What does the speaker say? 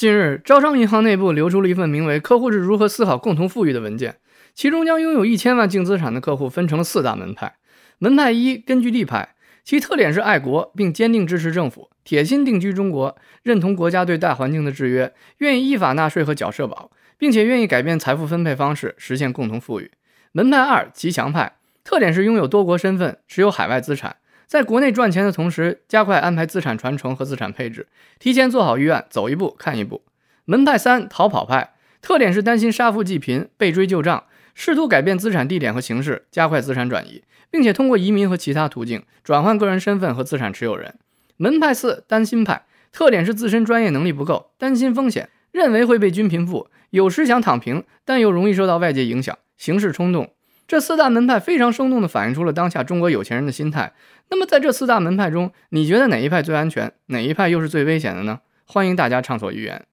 近日，招商银行内部流出了一份名为《客户是如何思考共同富裕》的文件，其中将拥有一千万净资产的客户分成了四大门派。门派一，根据地派，其特点是爱国并坚定支持政府，铁心定居中国，认同国家对大环境的制约，愿意依法纳税和缴社保，并且愿意改变财富分配方式，实现共同富裕。门派二，极强派，特点是拥有多国身份，持有海外资产。在国内赚钱的同时，加快安排资产传承和资产配置，提前做好预案，走一步看一步。门派三逃跑派，特点是担心杀富济贫、被追旧账，试图改变资产地点和形式，加快资产转移，并且通过移民和其他途径转换个人身份和资产持有人。门派四担心派，特点是自身专业能力不够，担心风险，认为会被均贫富，有时想躺平，但又容易受到外界影响，行事冲动。这四大门派非常生动地反映出了当下中国有钱人的心态。那么，在这四大门派中，你觉得哪一派最安全，哪一派又是最危险的呢？欢迎大家畅所欲言。